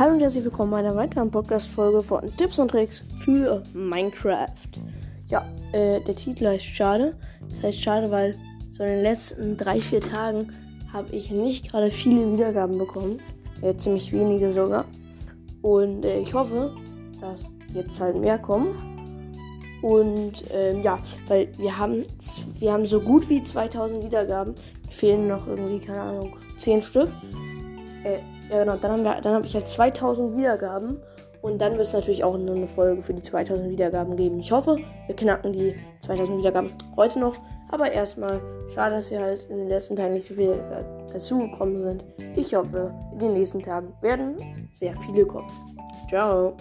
Hallo und herzlich willkommen bei einer weiteren Podcast-Folge von Tipps und Tricks für Minecraft. Ja, äh, der Titel heißt Schade. Das heißt schade, weil so in den letzten drei, vier Tagen habe ich nicht gerade viele Wiedergaben bekommen. Äh, ziemlich wenige sogar. Und äh, ich hoffe, dass jetzt halt mehr kommen. Und ähm, ja, weil wir haben, wir haben so gut wie 2000 Wiedergaben. Fehlen noch irgendwie, keine Ahnung, 10 Stück. Äh, ja, genau. Dann, haben wir, habe ich halt 2000 Wiedergaben. Und dann wird es natürlich auch eine Folge für die 2000 Wiedergaben geben. Ich hoffe, wir knacken die 2000 Wiedergaben heute noch. Aber erstmal, schade, dass wir halt in den letzten Tagen nicht so viele äh, dazugekommen sind. Ich hoffe, in den nächsten Tagen werden sehr viele kommen. Ciao.